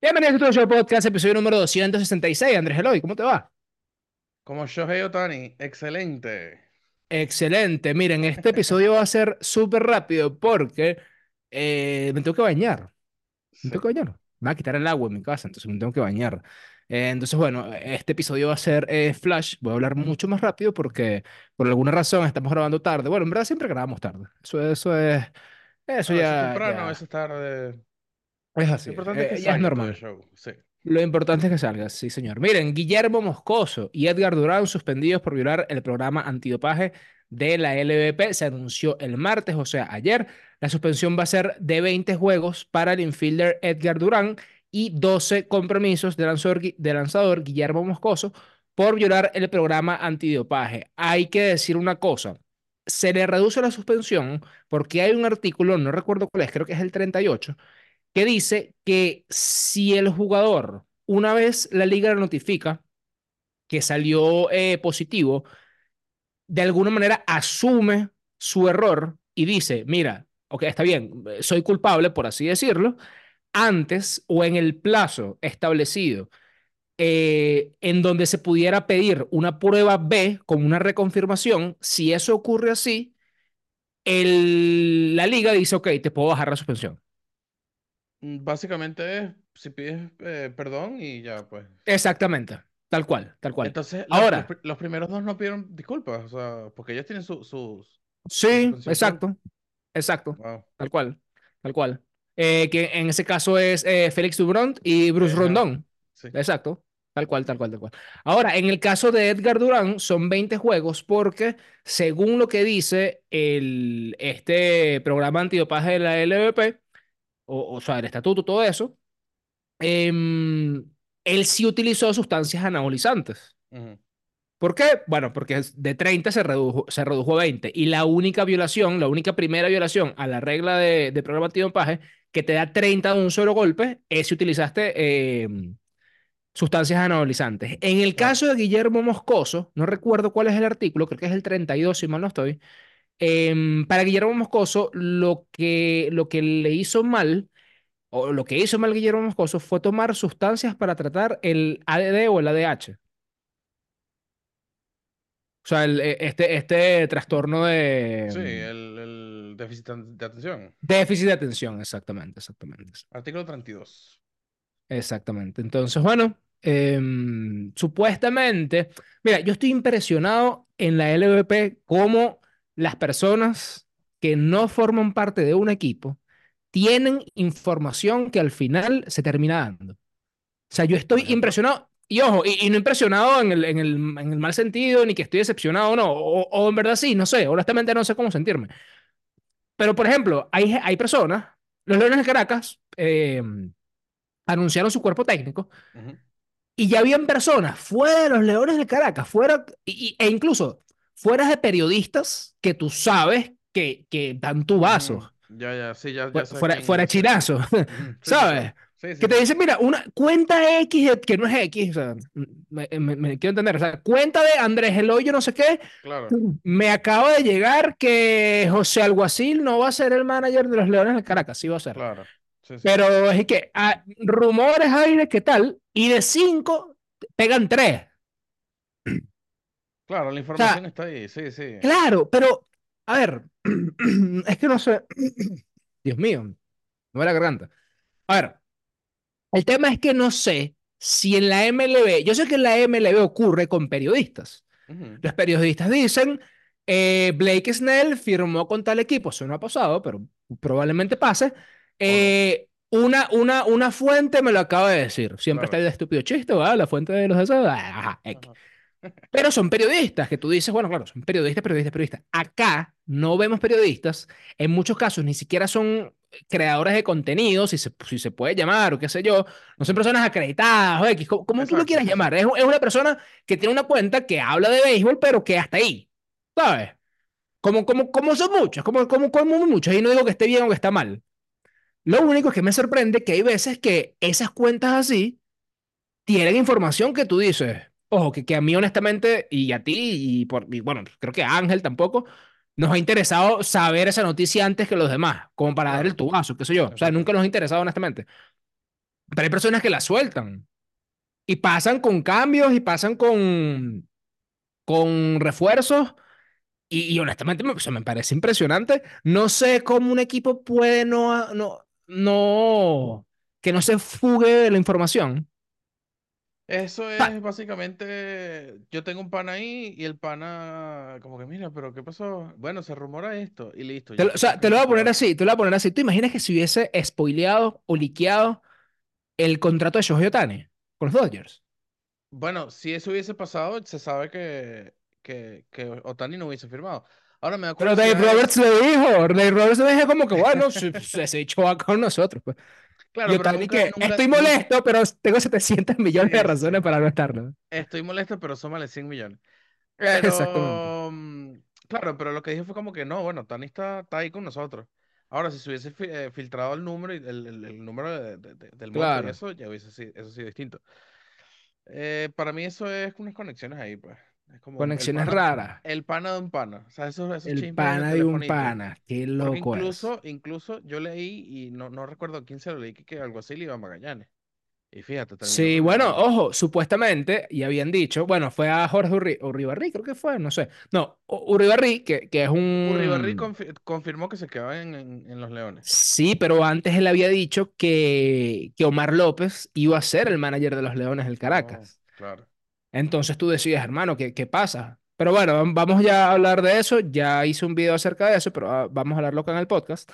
Bienvenidos a tu show podcast, episodio número 266. Andrés Eloy, ¿cómo te va? Como Shohei Otani, excelente. Excelente. Miren, este episodio va a ser súper rápido porque eh, me tengo que bañar. Me Sí. tengo que bañar. Me va a quitar el agua en mi casa, entonces me tengo que bañar. Eh, entonces, bueno, este episodio va a ser eh, flash. Voy a hablar mucho más rápido porque por alguna razón estamos grabando tarde. Bueno, en verdad siempre grabamos tarde. Eso, eso es, eso A veces ya, temprano, a ya veces tarde. Es Lo así. importante es que Eh, es salga el normal. show. Sí. Lo importante es que salgas, sí, señor. Miren, Guillermo Moscoso y Edgar Durán suspendidos por violar el programa antidopaje de la LVP. Se anunció el martes, o sea, ayer. La suspensión va a ser de 20 juegos para el infielder Edgar Durán y 12 compromisos de lanzador, de lanzador Guillermo Moscoso por violar el programa antidopaje. Hay que decir una cosa. Se le reduce la suspensión porque hay un artículo, no recuerdo cuál es, creo que es el 38 que dice que si el jugador, una vez la liga le notifica que salió eh, positivo, de alguna manera asume su error y dice, mira, ok, está bien, soy culpable, por así decirlo, antes o en el plazo establecido eh, en donde se pudiera pedir una prueba B como una reconfirmación, si eso ocurre así, la liga dice, ok, te puedo bajar la suspensión. Mm, Básicamente es si pides eh, perdón y ya, pues. Exactamente, tal cual, tal cual. Entonces, los, Ahora, los primeros dos no pidieron disculpas, o sea, porque ellos tienen su, sus- su sí, exacto, exacto, Wow. tal cual, tal cual. Eh, que en ese caso es eh, Félix Dubront y Bruce Ajá, Rondón. sí. Exacto, tal cual, tal cual, tal cual. Ahora, en el caso de Edgar Durán, son 20 juegos porque, según lo que dice el, este programa antidopaje de la LVP, o, o sea, el estatuto, todo eso, em, él sí utilizó sustancias anabolizantes. ¿Por qué? Bueno, porque de 30 se redujo, se redujo a 20. Y la única violación, la única primera violación a la regla de, de programa antidopaje que te da 30 de un solo golpe es si utilizaste eh, sustancias anabolizantes. En el caso de Guillermo Moscoso, no recuerdo cuál es el artículo, creo que es el 32, si mal no estoy. Em, para Guillermo Moscoso, lo que, lo que le hizo mal, o lo que hizo mal Guillermo Moscoso, fue tomar sustancias para tratar el ADD o el ADH. O sea, el, eh, este, este trastorno de Sí, mm, el, el déficit de atención. déficit de atención, exactamente, exactamente. Artículo 32. Exactamente. Entonces, bueno, em, supuestamente, mira, yo estoy impresionado en la LVP cómo las personas que no forman parte de un equipo tienen información que al final se termina dando. O sea, yo estoy impresionado, y ojo, y, y no impresionado en el, en el, en el mal sentido, ni que estoy decepcionado, no, o, o en verdad sí, no sé, honestamente no sé cómo sentirme. Pero, por ejemplo, hay, hay personas, los Leones de Caracas eh, anunciaron su cuerpo técnico Ujú. y ya habían personas fuera de los Leones de Caracas, fuera, y- y- e incluso fuera de periodistas que tú sabes que, que dan tu vaso, Ujú. Ya, ya, sí, ya, ya fuera, fuera, quién fuera dice. chinazo. Sí, ¿sabes? sí. Sí, sí, Que te dicen, mira, una cuenta X de- que no es X, o sea, me, me- me quiero entender, o sea, cuenta de Andrés Eloy, no sé qué, Claro. me acaba de llegar que José Alguacil no va a ser el manager de los Leones de Caracas, sí va a ser. Claro. Pero es que ah, rumores aire, ¿qué tal? Y de cinco pegan tres. Claro, la O sea, información está ahí. Sí, sí. claro, pero a ver, es que no sé. Dios mío, me va la garganta. A ver, el tema es que no sé si en la MLB, yo sé que en la MLB ocurre con periodistas. Ujú. Los periodistas dicen, eh, Blake Snell firmó con tal equipo, eso no ha pasado, pero probablemente pase. No. Eh, una, una, una fuente me lo acaba de decir. Siempre está Claro. el estúpido chiste, ¿verdad? La fuente de los deseos. ah, Ajá, X. Ajá. Pero son periodistas que tú dices, bueno, claro, son periodistas, periodistas, periodistas. Acá no vemos periodistas. En muchos casos ni siquiera son creadores de contenido, si se, si se puede llamar o qué sé yo. No son personas acreditadas o X, como, como tú lo quieras llamar. Es, es una persona que tiene una cuenta que habla de béisbol, pero que hasta ahí, ¿sabes? Como, como, como son muchos, como, como, como muchos. Y no digo que esté bien o que está mal. Lo único es que me sorprende que hay veces que esas cuentas así tienen información que tú dices, ojo, que, que a mí honestamente, y a ti, y, por, y bueno, creo que a Ángel tampoco, nos ha interesado saber esa noticia antes que los demás, como para dar el tubazo, qué sé yo. O sea, nunca nos ha interesado honestamente. pero hay personas que la sueltan y pasan con cambios y pasan con, con refuerzos y, y honestamente me, o sea, me parece impresionante. No sé cómo un equipo puede no, no, no, que no se fugue de la información. Eso es básicamente, yo tengo un pana ahí y el pana como que mira, pero ¿qué pasó? Bueno, se rumora esto y listo, Te ya lo- o tú sabes sea, te lo voy se a poner así, te lo voy a poner así. ¿Tú imaginas que si hubiese spoileado o liqueado el contrato de Shohei Ohtani con los Dodgers? Bueno, si eso hubiese pasado, se sabe que, que, que Otani no hubiese firmado. Ahora me da Pero Dave Roberts le dijo, Dave Roberts le dijo como que, bueno, se, se, se echó va con nosotros. Pues. Y claro, pero Ohtani nunca, que, nunca, estoy nunca, molesto, pero tengo 700 millones de razones para no estarlo. Estoy molesto, pero súmale 100 millones. Exactamente. Pero, mm, claro, pero lo que dije fue como que no, bueno, Tani está, está ahí con nosotros. Ahora, si se hubiese eh, filtrado el número, y el, el- el número de- de- de- del monto y Claro. eso, ya hubiese sido, eso sido distinto. Eh, para mí eso es unas conexiones ahí, pues. Como Conexiones pana, raras. el pana de un pana. O sea, esos, esos El pana de un pana. Qué Porque loco es. incluso, incluso yo leí, y no, no recuerdo quién se lo leí, que, que algo así le iba a Magallanes. Y fíjate, Sí, bueno, ojo, supuestamente, y habían dicho, bueno, fue a Jorge Urri- Uribarri, creo que fue, no sé. No, U- Uribarri, que, que es Uribarri un... confi- confirmó que se quedaba en, en- en los Leones. Sí, pero antes él había dicho que, que Omar López iba a ser el manager de los Leones del Oh, Caracas. claro. Entonces tú decides, hermano, ¿qué, qué pasa? Pero bueno, vam- vamos ya a hablar de eso. Ya hice un video acerca de eso, pero ah, vamos a hablarlo acá en el podcast.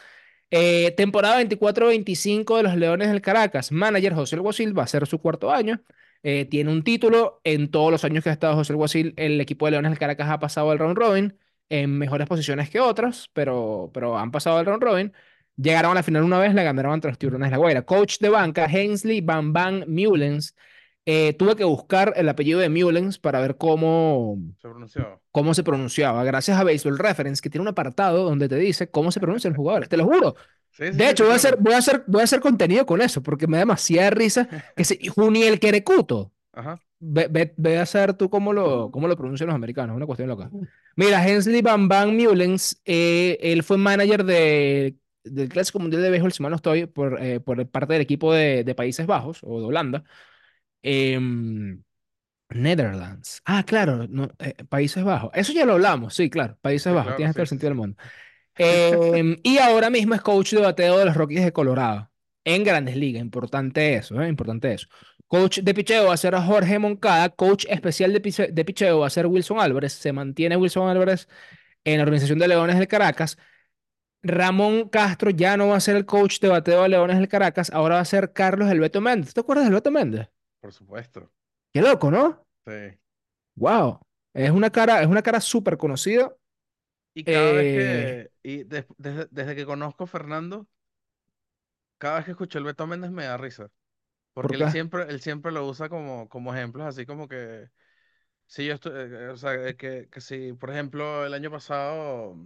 Eh, temporada 24-25 de los Leones del Caracas. Manager José Alguacil va a ser su cuarto año. Eh, tiene un título. En todos los años que ha estado José Alguacil, el equipo de Leones del Caracas ha pasado el round robin en mejores posiciones que otros, pero, pero han pasado el round robin. Llegaron a la final una vez, le ganaron ante los Tiburones de La Guaira. Coach de banca, Hensley Van Van Mullens. Eh, tuve que buscar el apellido de Mullens para ver cómo, Se pronunció. cómo se pronunciaba. Gracias a Baseball Reference, que tiene un apartado donde te dice cómo se pronuncian los jugadores. Te lo juro. Sí, sí, De hecho, sí, voy a hacer, voy a hacer, voy a hacer contenido con eso, porque me da demasiada risa que se, Juniel Querecuto. Ajá. Ve, ve, ve a hacer tú cómo lo, cómo lo pronuncian los americanos, es una cuestión loca. Mira, Hensley Van Van Mullens, eh, él fue manager de, del Clásico Mundial de Béisbol, si mal no estoy, por, eh, por parte del equipo de, de Países Bajos o de Holanda. Em, Netherlands. Ah, claro, no, eh, Países Bajos. Eso ya lo hablamos, sí, claro, Países Sí, Bajos, claro, tiene todo sí, el sí, sentido sí. del mundo. Em, y ahora mismo es coach de bateo de los Rockies de Colorado. En Grandes Ligas, importante eso, ¿eh? Importante eso. Coach de picheo va a ser Jorge Moncada. Coach especial de, piche- de picheo va a ser Wilson Álvarez. Se mantiene Wilson Álvarez en la organización de Leones del Caracas. Ramón Castro ya no va a ser el coach de bateo de Leones del Caracas. Ahora va a ser Carlos El Beto Méndez. ¿Te acuerdas del Beto Méndez? Por supuesto. Qué loco, ¿no? Sí. Wow. Es una cara, es una cara súper conocida. Y cada vez Eh, que, y des- desde, desde que conozco a Fernando, cada vez que escucho el Beto Méndez me da risa. ¿por Porque él qué? siempre, él siempre lo usa como, como ejemplos, así como que, si yo estoy, eh, o sea, eh, que, que si, por ejemplo, el año pasado,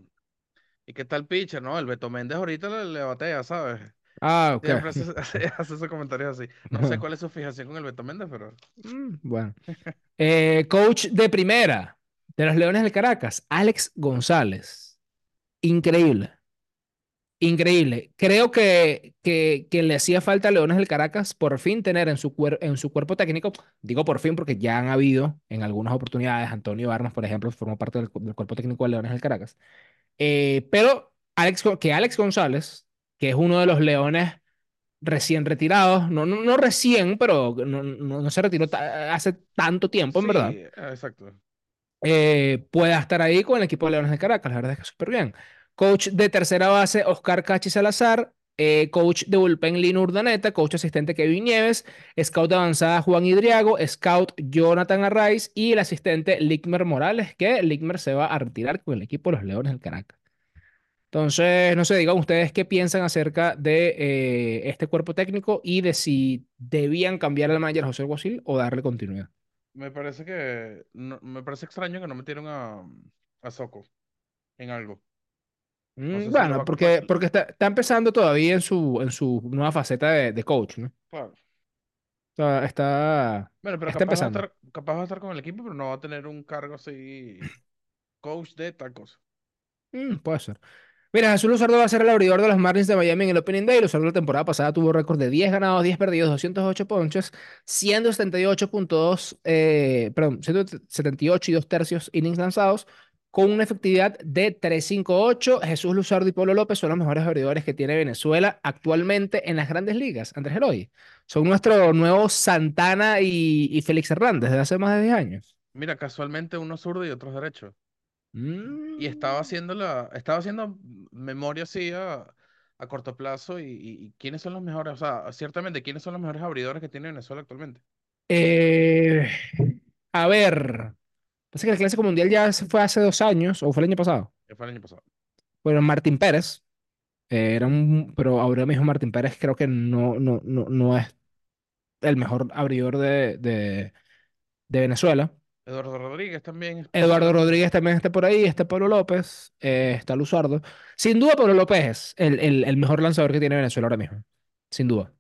¿y qué tal pitcher? No, el Beto Méndez ahorita le, le batea, ¿sabes? Ah, ok. Siempre hace, hace, hace esos comentarios así. No sé cuál es su fijación con el Beto Méndez, pero Mm, Bueno. Eh, coach de primera de los Leones del Caracas, Alex González. Increíble. Increíble. Creo que, que, que le hacía falta a Leones del Caracas por fin tener en su, cuer- en su cuerpo técnico, digo por fin porque ya han habido en algunas oportunidades, Antonio Armas, por ejemplo, formó parte del, del cuerpo técnico de Leones del Caracas, Eh, pero Alex, que Alex González, que es uno de los Leones recién retirados, no, no, no recién, pero no, no, no se retiró hace tanto tiempo, en verdad, sí, ah, exacto. eh, pueda estar ahí con el equipo de Leones de Caracas. La verdad es que súper bien. Coach de tercera base, Oscar Cachi Salazar. eh, coach de bullpen, Lino Urdaneta. Coach asistente, Kevin Nieves. Scout de avanzada, Juan Hidriago. Scout, Jonathan Arraiz. Y el asistente, Lickmer Morales, que Lickmer se va a retirar con el equipo de los Leones del Caracas. Entonces, no sé, digan ustedes qué piensan acerca de eh, este cuerpo técnico y de si debían cambiar al manager José Guasil o darle continuidad. Me parece que, no- me parece extraño que no metieron a, a Soko en algo. No Mm, sé Bueno, porque, porque está, está empezando todavía en su, en su nueva faceta de, de coach, ¿no? claro. Está, está, Bueno, pero está capaz va a empezando. estar, capaz va a estar con el equipo, pero no va a tener un cargo así, coach de tal cosa. Mm, puede ser. Mira, Jesús Luzardo va a ser el abridor de los Marlins de Miami en el Opening Day. Luzardo la temporada pasada tuvo récord de 10 ganados, 10 perdidos, 208 ponches, siendo 78.2, eh, perdón, 178 y 2 tercios innings lanzados, con una efectividad de 358. Jesús Luzardo y Pablo López son los mejores abridores que tiene Venezuela actualmente en las grandes ligas. Andrés Eloy. Son nuestros nuevos Santana y, y Félix Hernández desde hace más de 10 años. Mira, casualmente uno zurdo y otros Y estaba Mm. haciendo la, estaba haciendo memoria así a, a corto plazo y, y- y quiénes son los mejores, o sea, ciertamente, quiénes son los mejores abridores que tiene Venezuela actualmente. Eh, a ver. Pasa que el Clásico Mundial ya se fue hace dos años, o fue el año pasado. Fue el año pasado. Bueno, Martín Pérez. eh, era un, pero ahora mismo Martín Pérez creo que no, no, no, no es el mejor abridor de, de, de Venezuela. Eduardo Rodríguez también Eduardo. Rodríguez también está por ahí, está Pablo López, eh, está Luzardo. Sin duda, Pablo López es el, el, el mejor lanzador que tiene Venezuela ahora mismo. Sin duda.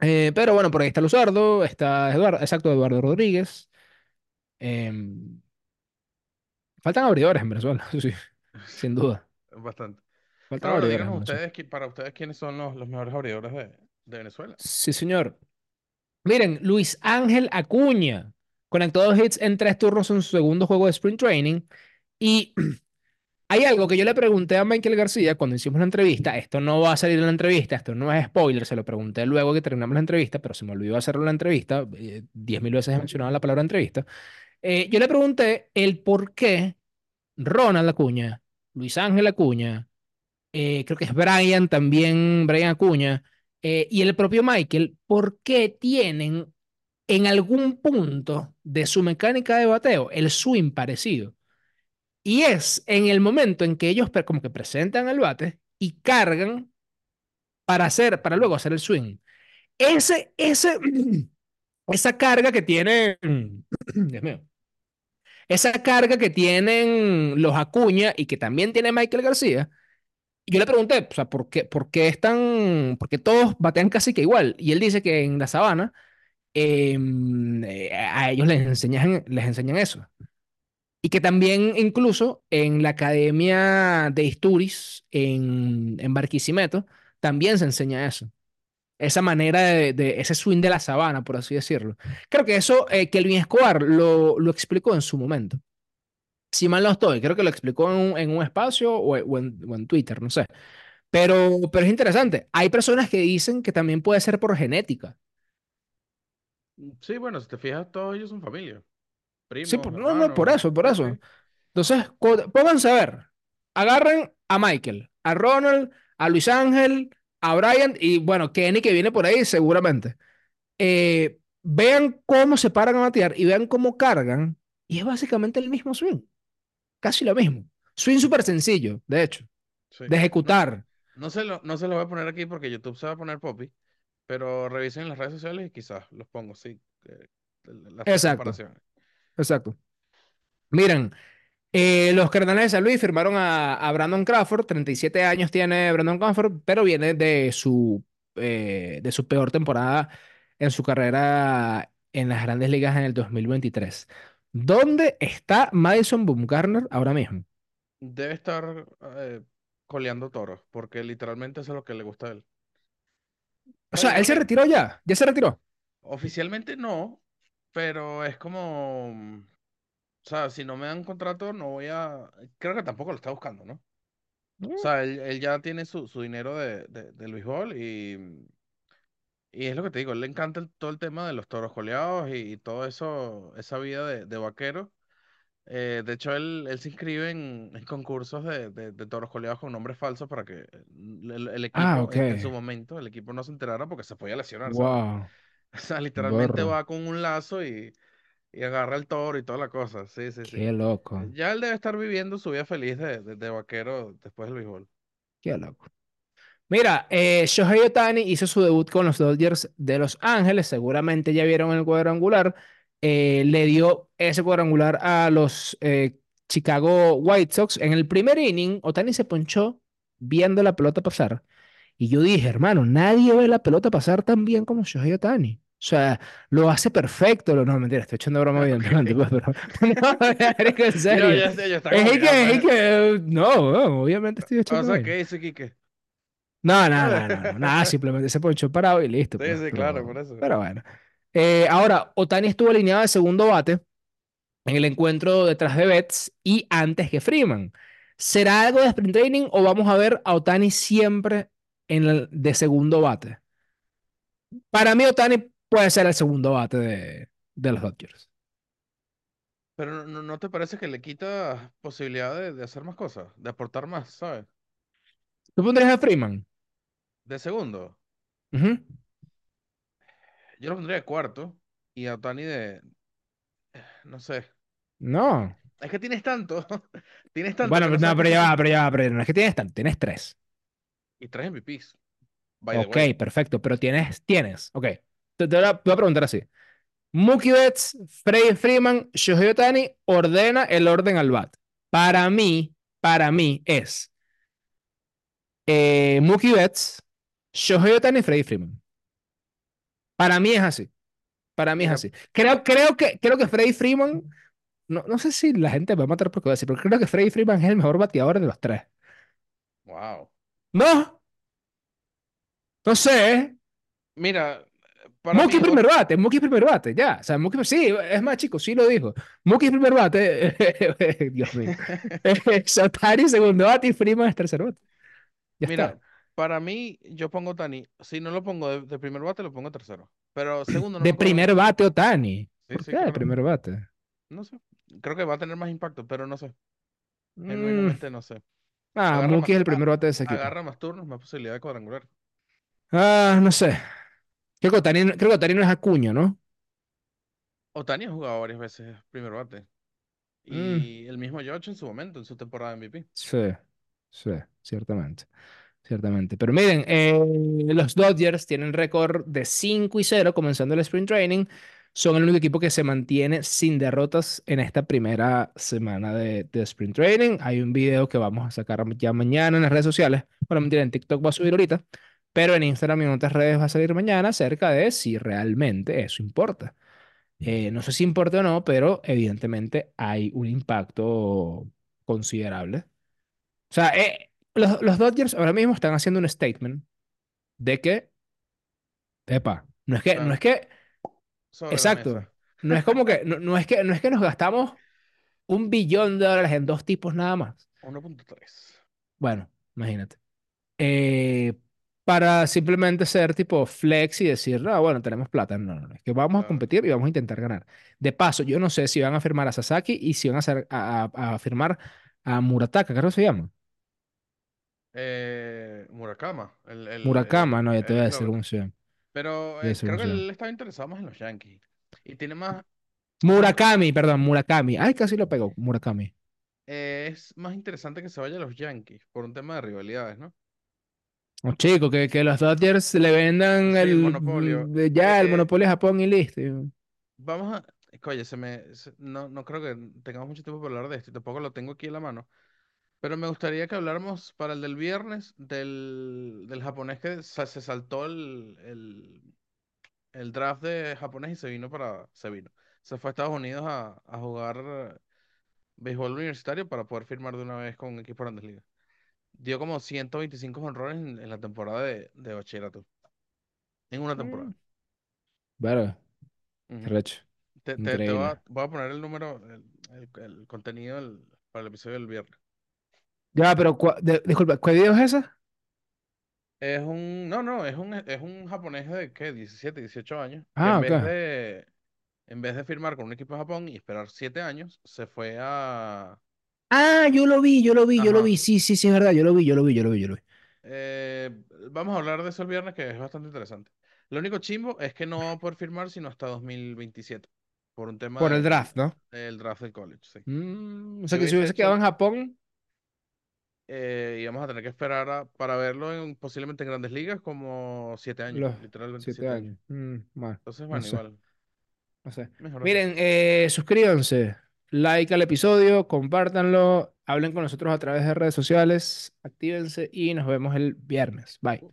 Eh, pero bueno, por ahí está Luzardo, está Eduardo, exacto, Eduardo Rodríguez. em, faltan abridores en Venezuela, sí, sin duda. Bastante. Faltan Pero abridores ustedes, para ustedes, ¿quiénes son los, los mejores abridores de, de Venezuela? Sí, señor. Miren, Luis Ángel Acuña conectó dos hits en tres turnos en su segundo juego de Sprint Training. Y hay algo que yo le pregunté a Michael García cuando hicimos la entrevista. Esto no va a salir en la entrevista, esto no es spoiler, se lo pregunté luego que terminamos la entrevista, pero se me olvidó hacerlo en la entrevista. eh, Diez mil veces he mencionado la palabra entrevista. Eh, yo le pregunté el por qué Ronald Acuña, Luis Ángel Acuña, eh, creo que es Brian también, Brian Acuña, eh, y el propio Michael, ¿por qué tienen en algún punto de su mecánica de bateo el swing parecido? Y es en el momento en que ellos como que presentan el bate y cargan para hacer, para luego hacer el swing. Ese, ese, esa carga que tienen, Dios mío, esa carga que tienen los Acuña y que también tiene Michael García, yo le pregunté, o sea, ¿por qué, por qué están, por qué todos batean casi que igual? Y él dice que en la sabana eh, a ellos les enseñan, les enseñan eso. Y que también incluso en la Academia de Isturiz, en, Barquisimeto, también se enseña eso. Esa manera de, de- ese swing de la sabana, por así decirlo. Creo que eso eh, Kelvin Escobar lo, explicó en su momento. Si mal no estoy, creo que lo explicó en un, espacio o en, o en Twitter, no sé. Pero, pero es interesante. Hay personas que dicen que también puede ser por genética. Sí, bueno, si te fijas, todos ellos son familia. Sí, Primos, por- no, no, por eso, por Sí, eso. sí. Entonces, pónganse a ver. Agarren a Michael, a Ronald, a Luis Ángel, a Brian y bueno, Kenny que viene por ahí seguramente. Eh, vean cómo se paran a batear y vean cómo cargan. Y es básicamente el mismo swing. Casi lo mismo. Swing súper sencillo, de hecho, Sí. de No, ejecutar. no se lo, no se lo voy a poner aquí porque YouTube se va a poner poppy, pero revisen en las redes sociales y quizás los pongo, sí. eh, las Exacto, comparaciones. exacto. Miren, Eh, los Cardenales de San Luis firmaron a, a Brandon Crawford, 37 años tiene Brandon Crawford, pero viene de su, eh, de su peor temporada en su carrera en las grandes ligas en el 2023. ¿Dónde está Madison Bumgarner ahora mismo? Debe estar eh, coleando toros, porque literalmente eso es lo que le gusta a él. O sea, él se retiró ya, ya se retiró. oficialmente no, pero es como, o sea, si no me dan contrato, no voy a, creo que tampoco lo está buscando, ¿no? O Mm. sea, él, él ya tiene su, su dinero de, de, del béisbol y, y es lo que te digo, él le encanta el- todo el tema de los toros coleados y, y todo eso, esa vida de, de vaquero. Eh, de hecho, él, él se inscribe en, en concursos de, de, de toros coleados con nombres falsos para que el, el Ah, equipo, ok. en, en su momento, el equipo no se enterara porque se podía lesionar. O sea, literalmente Borro. va con un lazo y, y agarra el toro y toda la cosa. Sí, sí, sí. Qué loco. Eh, Ya él debe estar viviendo su vida feliz de, de, vaquero después del béisbol. Qué loco. Mira, eh, Shohei Ohtani hizo su debut con los Dodgers de Los Ángeles. Seguramente ya vieron el cuadrangular. Eh, le dio ese cuadrangular a los eh, Chicago White Sox. En el primer inning, Ohtani se ponchó viendo la pelota pasar. Y yo dije, hermano, nadie ve la pelota pasar tan bien como Shohei Ohtani. sea, lo hace perfecto. Lo, no, mentira, estoy echando broma, Ok. evidentemente, pues, pero no, en serio. ya sé, Es ah, no, no, obviamente estoy o echando sea, vaina. ¿qué dice Quique? No, no, no, no, no, nada, simplemente se ponchó parado y listo, Sí, pues, sí, claro, por pero, eso. pero bueno. Eh, ahora, Otani estuvo alineado de segundo bate en el encuentro detrás de Betts y antes que Freeman. ¿Será algo de sprint training o vamos a ver a Otani siempre en el, de segundo bate? Para mí, Otani puede ser el segundo bate de, de los Dodgers. Pero no, no- ¿no te parece que le quita posibilidad de, de hacer más cosas, de aportar más, ¿sabes? ¿Tú pondrías a Freeman? De segundo, Ujú. Yo lo pondría de cuarto y a Otani de, no sé. No. Es que tienes tanto, tienes tanto Bueno, no no, pero ya va, pero ya va, pero no es que tienes tanto, tienes tres. Y tres MVPs, by Ok, perfecto, pero tienes, tienes, ok. Te, te voy a te voy a preguntar así. Mookie Betts, Freddie Freeman, Shohei Ohtani ordena el orden al bat. Para mí, para mí es eh, Mookie Betts, Shohei Ohtani, Freddie Freeman. Para mí es así. Para mí es así. Creo, creo que, creo que Freddie Freeman, no, no sé si la gente me va a matar por lo que voy a decir, pero creo que Freddie Freeman es el mejor bateador de los tres. wow. No, no sé. Mira, para Mookie mí, primer bate, Mookie primer bate, ya. O sea, Mookie, sí, es más chico, sí lo dijo. Mookie primer bate, Dios mío. Otani segundo bate y Freeman es tercer bate. Ya mira, está. Para mí, yo pongo Otani. Si no lo pongo de, de primer bate, lo pongo tercero. Pero segundo, no De primer bate Otani. Sí, ¿Por sí, qué de primer bate? No sé. Creo que va a tener más impacto, pero no sé. Mm, Genuinamente no sé. Ah, Agarra Mookie más, es el primer bate de ese equipo. agarra más turnos, más posibilidad de cuadrangular. Ah, no sé. Creo que Otani, creo que Otani no es Acuña, ¿no? Otani ha jugado varias veces primer bate. Mm, Y el mismo George en su momento, en su temporada de MVP. sí, sí, ciertamente. Ciertamente. Pero miren, eh, los Dodgers tienen récord de 5 y 0 comenzando el Spring Training. Son el único equipo que se mantiene sin derrotas en esta primera semana de, de Spring Training. Hay un video que vamos a sacar ya mañana en las redes sociales. Bueno, mentira, en TikTok va a subir ahorita. Pero en Instagram y en otras redes va a salir mañana acerca de si realmente eso importa. Eh, no sé si importa o no, pero evidentemente hay un impacto considerable. O sea, eh, los, los Dodgers ahora mismo están haciendo un statement de que, epa, no es que, no es que, sobre exacto, no es como que, no, no es que, no es que nos gastamos un billón de dólares en dos tipos nada más. 1.3. Bueno, imagínate. Eh, para simplemente ser tipo flex y decir, no, bueno, tenemos plata. No, no, no, es que vamos a competir y vamos a intentar ganar. De paso, yo no sé si van a firmar a Sasaki y si van a, hacer, a, a- a firmar a Murataka, creo que se llama. Eh, Murakama, el, el, Murakama, el, no, ya te voy a decir cómo se llama. Pero eh, creo que él estaba interesado más en los Yankees. Y tiene más, Murakami, perdón, Murakami. Ay, casi lo pegó, Murakami. eh, es más interesante que se vaya a los Yankees por un tema de rivalidades, ¿no? Oh, chico, que, que los Dodgers le vendan Sí, el, monopolio. ya el monopolio a Japón y listo. vamos a... Oye, se me, se- no, no creo que tengamos mucho tiempo para hablar de esto y tampoco lo tengo aquí en la mano. Pero me gustaría que habláramos para el del viernes del, del japonés que sa- se saltó el, el, el draft de japonés y se vino para... Se vino. Se fue a Estados Unidos a, a jugar béisbol universitario para poder firmar de una vez con un equipo de Grandes Ligas. Dio como 125 honrones en, en la temporada de, de bachillerato. En una temporada. Mm, qué Ujú. recho. Te, te, te voy Increíble. a, voy a poner el número, el, el- el contenido del- para el episodio del viernes. Ya, pero, cua- de- disculpa, ¿cuál video es ese? Es un, no, no, es un, es un japonés de, ¿qué? 17, 18 años, que Ah, en ok. vez de, en vez de firmar con un equipo de Japón y esperar 7 años, se fue a, Ah, yo lo vi, yo lo vi, yo lo ajá, vi. Sí, sí, sí, es verdad, yo lo vi, yo lo vi, yo lo vi, yo lo vi. eh, vamos a hablar de eso el viernes, que es bastante interesante. Lo único chimbo es que no va a poder firmar sino hasta 2027, por un tema Por el de, draft, ¿no? del draft del college, sí. Mm, o Si sea que si hubiese quedado en Japón, eh, íbamos a tener que esperar a- para verlo en, posiblemente en grandes ligas como 7 años, los literalmente siete 7 años. años. Mm, bueno, Entonces, no bueno, sé, igual, no sé. Miren, eh, suscríbanse, like al episodio, compártanlo, hablen con nosotros a través de redes sociales, actívense y nos vemos el viernes. Bye.